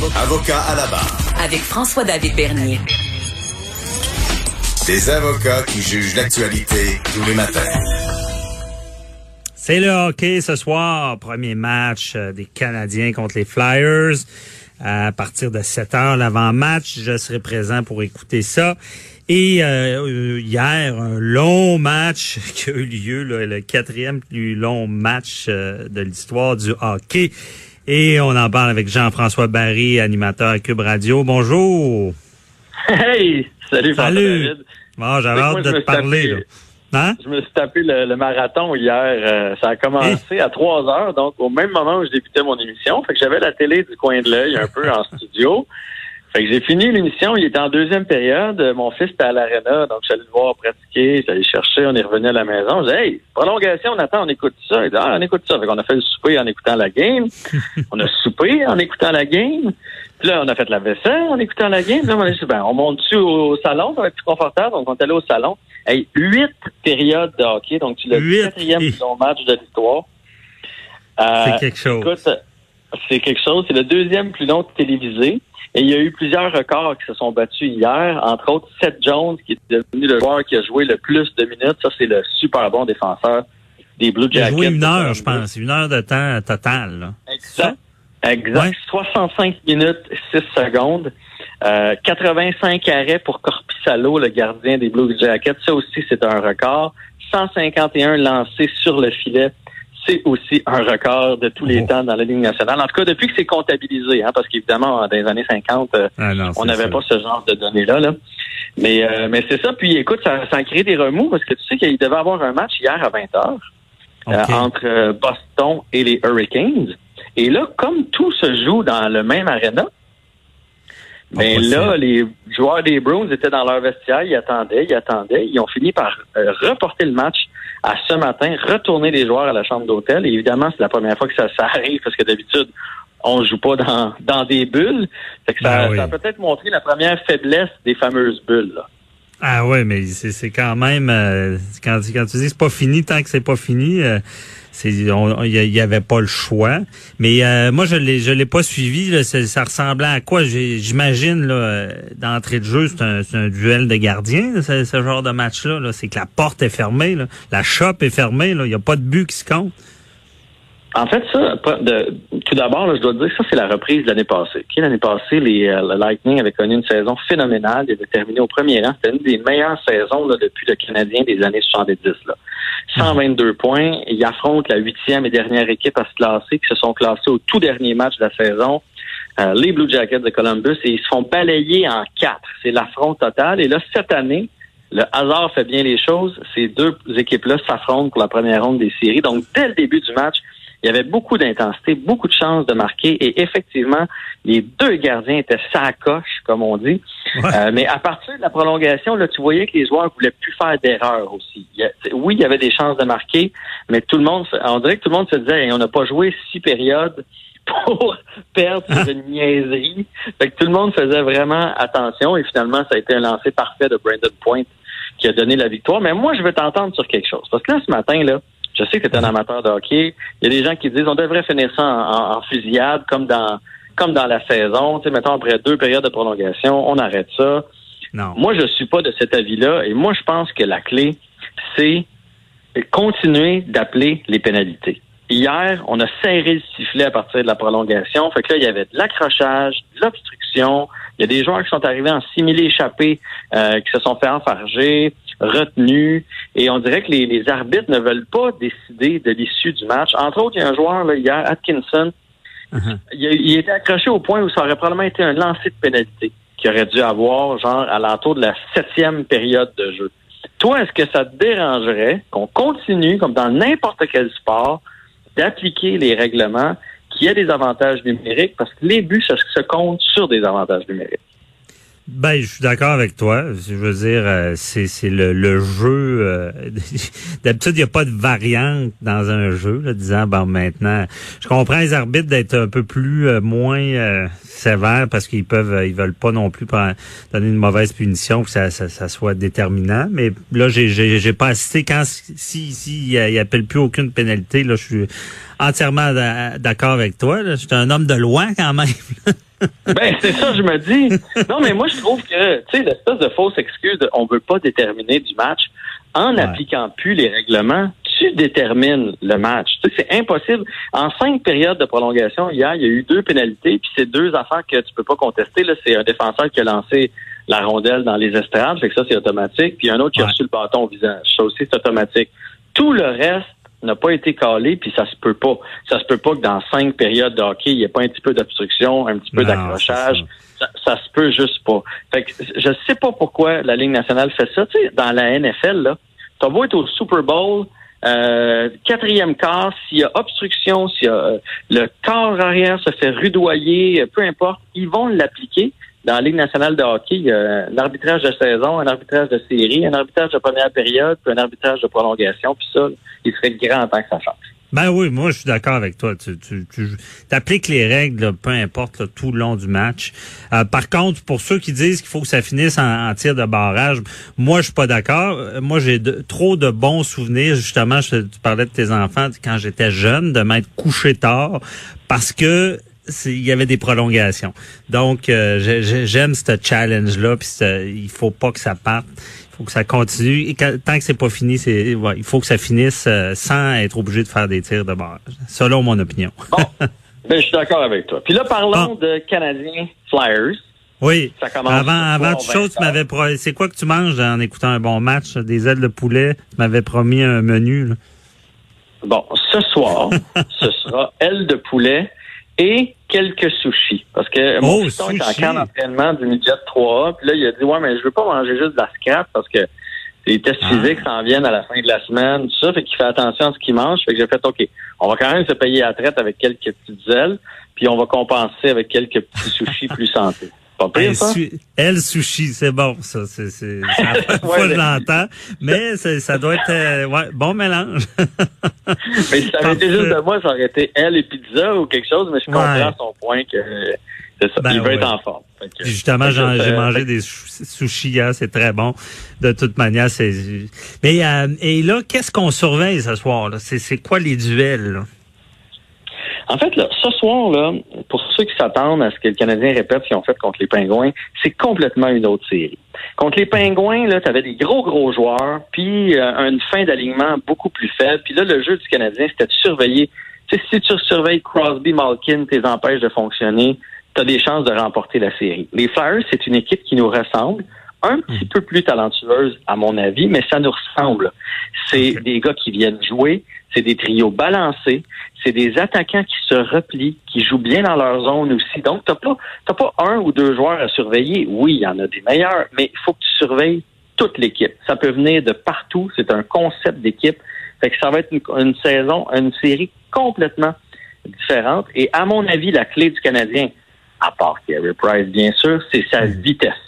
Avocat à la barre. Avec François-David Bernier. Des avocats qui jugent l'actualité tous les matins. C'est le hockey ce soir, premier match euh, des Canadiens contre les Flyers. À partir de 7 heures, l'avant-match, je serai présent pour écouter ça. Et euh, hier, un long match qui a eu lieu, le quatrième plus long match euh, de l'histoire du hockey. Et on en parle avec Jean-François Barry, animateur à Cube Radio. Bonjour. Hey, salut, Salut. Bon, j'avais hâte de te parler. Hein? Je me suis tapé le, marathon hier. Euh, ça a commencé à 3 heures, donc au même moment où je débutais mon émission. Fait que j'avais la télé du coin de l'œil un peu en studio. Fait que j'ai fini l'émission, il était en deuxième période. Mon fils était à l'aréna, donc j'allais le voir pratiquer, j'allais chercher, on est revenu à la maison. J'ai dit Hey, prolongation, on attend, on écoute ça. Il dit Ah, on écoute ça. Fait qu'on a fait le souper en écoutant la game. on a soupé en écoutant la game. Puis là, on a fait la vaisselle en écoutant la game. Puis là, on a dit, ben, on monte dessus au salon, ça va être plus confortable? Donc, on est allé au salon. Hey, huit périodes de hockey, donc tu le quatrième plus long match de l'histoire. Euh, c'est quelque chose. Écoute, c'est quelque chose. C'est le deuxième plus long télévisé. Et il y a eu plusieurs records qui se sont battus hier, entre autres Seth Jones, qui est devenu le joueur qui a joué le plus de minutes. Ça, c'est le super bon défenseur des Blue Jackets. Il a joué une heure, je pense. Une heure de temps total. Là. Exact. Exact. 65 minutes 6 secondes. Euh, 85 arrêts pour Corpissalo, le gardien des Blue Jackets. Ça aussi, c'est un record. 151 lancés sur le filet c'est aussi un record de tous les oh. temps dans la Ligue nationale. En tout cas, depuis que c'est comptabilisé, hein, parce qu'évidemment, dans les années 50, euh, ah on n'avait pas ce genre de données-là. Là. Mais, euh, mais c'est ça. Puis écoute, ça, ça a créé des remous parce que tu sais qu'il devait avoir un match hier à 20 h euh, entre Boston et les Hurricanes. Et là, comme tout se joue dans le même aréna, mais là, les joueurs des Bruins étaient dans leur vestiaire, ils attendaient, ils attendaient. Ils ont fini par reporter le match à ce matin retourner les joueurs à la chambre d'hôtel. Et évidemment, c'est la première fois que ça, arrive parce que d'habitude, on joue pas dans, dans des bulles. Fait que ça, ben a peut-être montré la première faiblesse des fameuses bulles. Ah ouais, mais c'est quand même euh, quand, quand tu dis c'est pas fini tant que c'est pas fini. Euh, il y, avait pas le choix. Mais euh, moi, je l'ai, je l'ai pas suivi. ça ressemblait à quoi? J'imagine là, d'entrée de jeu, c'est un, duel de gardiens, ce, genre de match-là. c'est que la porte est fermée, la shop est fermée. Il n'y a pas de but qui se compte. En fait, ça, tout d'abord, je dois dire que ça, c'est la reprise de l'année passée. L'année passée, les, euh, le Lightning avait connu une saison phénoménale. Il avait terminé au premier rang. C'était une des meilleures saisons depuis le Canadien des années 70. Là. 122 points. Ils affrontent la huitième et dernière équipe à se classer, qui se sont classés au tout dernier match de la saison. Euh, les Blue Jackets de Columbus, et ils se font balayer en quatre. C'est l'affront total. Et là, cette année, le hasard fait bien les choses. Ces deux équipes-là s'affrontent pour la première ronde des séries. Donc, dès le début du match, il y avait beaucoup d'intensité, beaucoup de chances de marquer et effectivement, les deux gardiens étaient sacoches, comme on dit. Euh, mais à partir de la prolongation, là, tu voyais que les joueurs voulaient plus faire d'erreurs aussi. oui, il y avait des chances de marquer, mais tout le monde, on dirait que tout le monde se disait, on n'a pas joué six périodes pour perdre sur une niaiserie. Fait que tout le monde faisait vraiment attention et finalement, ça a été un lancer parfait de Brandon Point qui a donné la victoire. Mais moi, je veux t'entendre sur quelque chose. Parce que là, ce matin, là, je sais que tu es un amateur de hockey. Il y a des gens qui disent on devrait finir ça en, fusillade comme dans comme dans la saison. Tu sais, mettons après deux périodes de prolongation, on arrête ça. Non. Moi, je suis pas de cet avis-là. Et moi, je pense que la clé, c'est continuer d'appeler les pénalités. Hier, on a serré le sifflet à partir de la prolongation. Fait que là, il y avait de l'accrochage, de l'obstruction. Il y a des joueurs qui sont arrivés en simili échappés, euh, qui se sont fait enfarger retenu. Et on dirait que les, arbitres ne veulent pas décider de l'issue du match. Entre autres, il y a un joueur là, hier, Atkinson, uh-huh. il, était accroché au point où ça aurait probablement été un lancer de pénalité qu'il aurait dû avoir, genre, à l'entour de la septième période de jeu. Toi, est-ce que ça te dérangerait qu'on continue, comme dans n'importe quel sport, d'appliquer les règlements qui a des avantages numériques? Parce que les buts, ça se compte sur des avantages numériques? Ben, je suis d'accord avec toi. Je veux dire, euh, c'est, c'est le, le jeu. Euh, d'habitude, il n'y a pas de variante dans un jeu, là, disant bon maintenant. Je comprends les arbitres d'être un peu plus euh, moins sévères parce qu'ils peuvent, ils veulent pas non plus donner une mauvaise punition que ça, ça, ça soit déterminant. Mais là, j'ai, j'ai, j'ai pas assisté quand si si il appelle plus aucune pénalité. Là, je suis entièrement d'accord avec toi. Je suis un homme de loi quand même. Ben, c'est ça, je me dis. Non, mais moi, je trouve que, tu sais, l'espèce de fausse excuse de on veut pas déterminer du match, en n'appliquant plus les règlements, tu détermines le match. Tu sais, c'est impossible. En cinq périodes de prolongation, hier, il y a eu deux pénalités, puis c'est deux affaires que tu peux pas contester. Là, c'est un défenseur qui a lancé la rondelle dans les estrades, fait que ça, c'est automatique, puis un autre qui a reçu le bâton au visage. Ça aussi, c'est automatique. Tout le reste n'a pas été calé, puis ça se peut pas. Ça se peut pas que dans cinq périodes de hockey, il n'y ait pas un petit peu d'obstruction, un petit peu d'accrochage. Ça. se peut juste pas. Fait que je sais pas pourquoi la Ligue nationale fait ça. Tu sais, dans la NFL, là, t'as beau être au Super Bowl, euh, quatrième quart, s'il y a obstruction, s'il y a euh, le corps arrière se fait rudoyer, peu importe, ils vont l'appliquer dans la Ligue nationale de hockey, il y a un arbitrage de saison, un arbitrage de série, un arbitrage de première période, puis un arbitrage de prolongation, puis ça, il serait grand temps que ça change. Ben oui, moi je suis d'accord avec toi. Tu, appliques les règles, peu importe, tout le long du match. Euh, par contre, pour ceux qui disent qu'il faut que ça finisse en, tir de barrage, moi je suis pas d'accord. Euh, moi j'ai trop de bons souvenirs. Justement, tu parlais de tes enfants quand j'étais jeune, de m'être couché tard parce que il y avait des prolongations. Donc, euh, j'aime ce challenge-là, puis il faut pas que ça parte. Il faut que ça continue. Et tant que c'est pas fini, c'est il faut que ça finisse euh, sans être obligé de faire des tirs de barre, selon mon opinion. bon, ben, je suis d'accord avec toi. Puis là, parlons de Canadiens Flyers. Oui. avant, avant toute chose, tu m'avais c'est quoi que tu manges en écoutant un bon match? Des ailes de poulet. Tu m'avais promis un menu. Bon, ce soir, ce sera ailes de poulet et quelques sushis. Parce que mon oh, est en camp d'entraînement du midget 3A, puis là, il a dit, ouais, mais je veux pas manger juste de la scrap parce que les tests ah. physiques s'en viennent à la fin de la semaine, tout ça, fait qu'il fait attention à ce qu'il mange. Fait que j'ai fait, OK, on va quand même se payer à traite avec quelques petites ailes, puis on va compenser avec quelques petits sushis plus santé. Pas pire, ça? Elle sushi, c'est bon, ça. C'est, c'est, que je l'entends. Mais ça doit être, euh, ouais, bon mélange. mais si ça avait été juste de moi, ça aurait été elle et pizza ou quelque chose, mais je comprends son point que c'est ça. Ben il veut être en forme. justement, j'ai mangé des sushis hier, c'est très bon. De toute manière, c'est. Mais euh, et là, qu'est-ce qu'on surveille ce soir? Là? C'est, c'est quoi les duels? Là? En fait, là, ce soir, là, pour ceux qui s'attendent à ce que le Canadien répète ce qu'ils ont fait contre les Pingouins, c'est complètement une autre série. Contre les Pingouins, là, tu avais des gros, gros joueurs, puis euh, une fin d'alignement beaucoup plus faible. Puis là, le jeu du Canadien, c'était de surveiller. sais, si tu surveilles Crosby, Malkin, tes empêches de fonctionner, tu as des chances de remporter la série. Les Flyers, c'est une équipe qui nous ressemble un petit peu plus talentueuse, à mon avis, mais ça nous ressemble. C'est des gars qui viennent jouer, c'est des trios balancés, c'est des attaquants qui se replient, qui jouent bien dans leur zone aussi. Donc, t'as pas, t'as pas un ou deux joueurs à surveiller. Oui, il y en a des meilleurs, mais il faut que tu surveilles toute l'équipe. Ça peut venir de partout. C'est un concept d'équipe. Fait que ça va être une, saison, une série complètement différente. Et à mon avis, la clé du Canadien, à part Gary Price, bien sûr, c'est sa hmm. vitesse.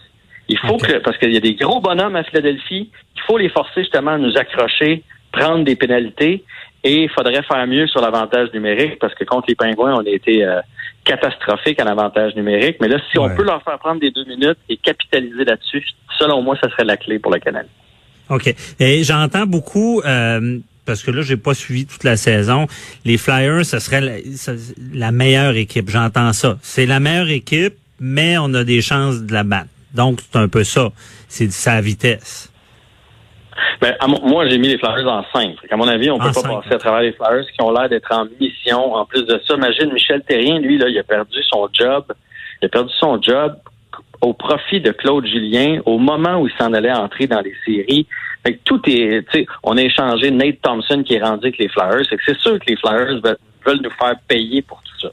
Il faut que, parce qu'il y a des gros bonhommes à Philadelphie, il faut les forcer justement à nous accrocher, prendre des pénalités. Et il faudrait faire mieux sur l'avantage numérique parce que contre les Pingouins, on a été euh, catastrophique en avantage numérique. Mais là, si on peut leur faire prendre des deux minutes et capitaliser là-dessus, selon moi, ça serait la clé pour le Canada. OK. Et j'entends beaucoup, euh, parce que là, j'ai pas suivi toute la saison, les Flyers, ce serait la, la meilleure équipe. J'entends ça. C'est la meilleure équipe, mais on a des chances de la battre. Donc, c'est un peu ça. C'est sa vitesse. Ben, moi, j'ai mis les Flyers en 5. À mon avis, on peut pas passer à travers les Flyers qui ont l'air d'être en mission. En plus de ça, imagine Michel Terrien, lui, là, il a perdu son job. Il a perdu son job au profit de Claude Julien au moment où il s'en allait entrer dans les séries. Fait tout est, tu sais, on a échangé Nate Thompson qui est rendu avec les Flyers. C'est sûr que les Flyers veulent nous faire payer pour tout ça.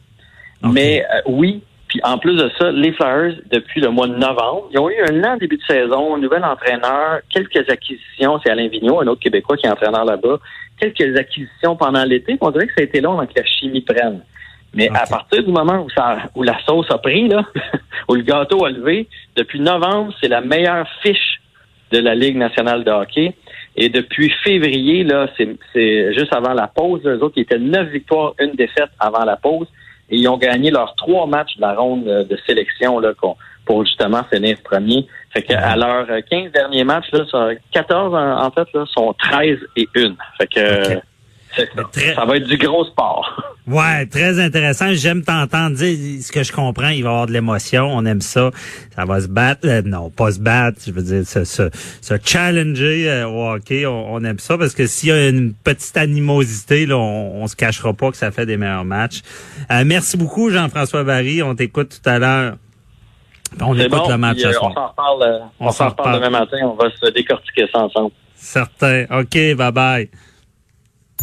Mais euh, oui, puis en plus de ça, les Flyers, depuis le mois de novembre, ils ont eu un lent début de saison, un nouvel entraîneur, quelques acquisitions. C'est Alain Vigneault, un autre Québécois qui est entraîneur là-bas. Quelques acquisitions pendant l'été. On dirait que ça a été long avant que la chimie prenne. Mais à partir du moment où, ça, où la sauce a pris, là, où le gâteau a levé, depuis novembre, c'est la meilleure fiche de la Ligue nationale de hockey. Et depuis février, là, c'est juste avant la pause, eux autres, qui étaient neuf victoires, une défaite avant la pause et ils ont gagné leurs trois matchs de la ronde de sélection là, pour justement finir premier. Fait que à leurs 15 derniers matchs, là, 14 en, fait, là, sont 13 et 1. Fait que ça. Très- Ça va être du gros sport. Ouais, très intéressant. J'aime t'entendre dire ce que je comprends. Il va y avoir de l'émotion. On aime ça. Ça va se battre. Euh, non, pas se battre. Je veux dire, se, se, se challenger euh, au hockey. On, on aime ça parce que s'il y a une petite animosité, là, on, on se cachera pas que ça fait des meilleurs matchs. Euh, merci beaucoup, Jean-François Barry. On t'écoute tout à l'heure. On écoute bon. le match ce euh, soir. on s'en reparle, On on s'en reparle. demain matin. On va se décortiquer ça ensemble. Certain. OK, bye bye.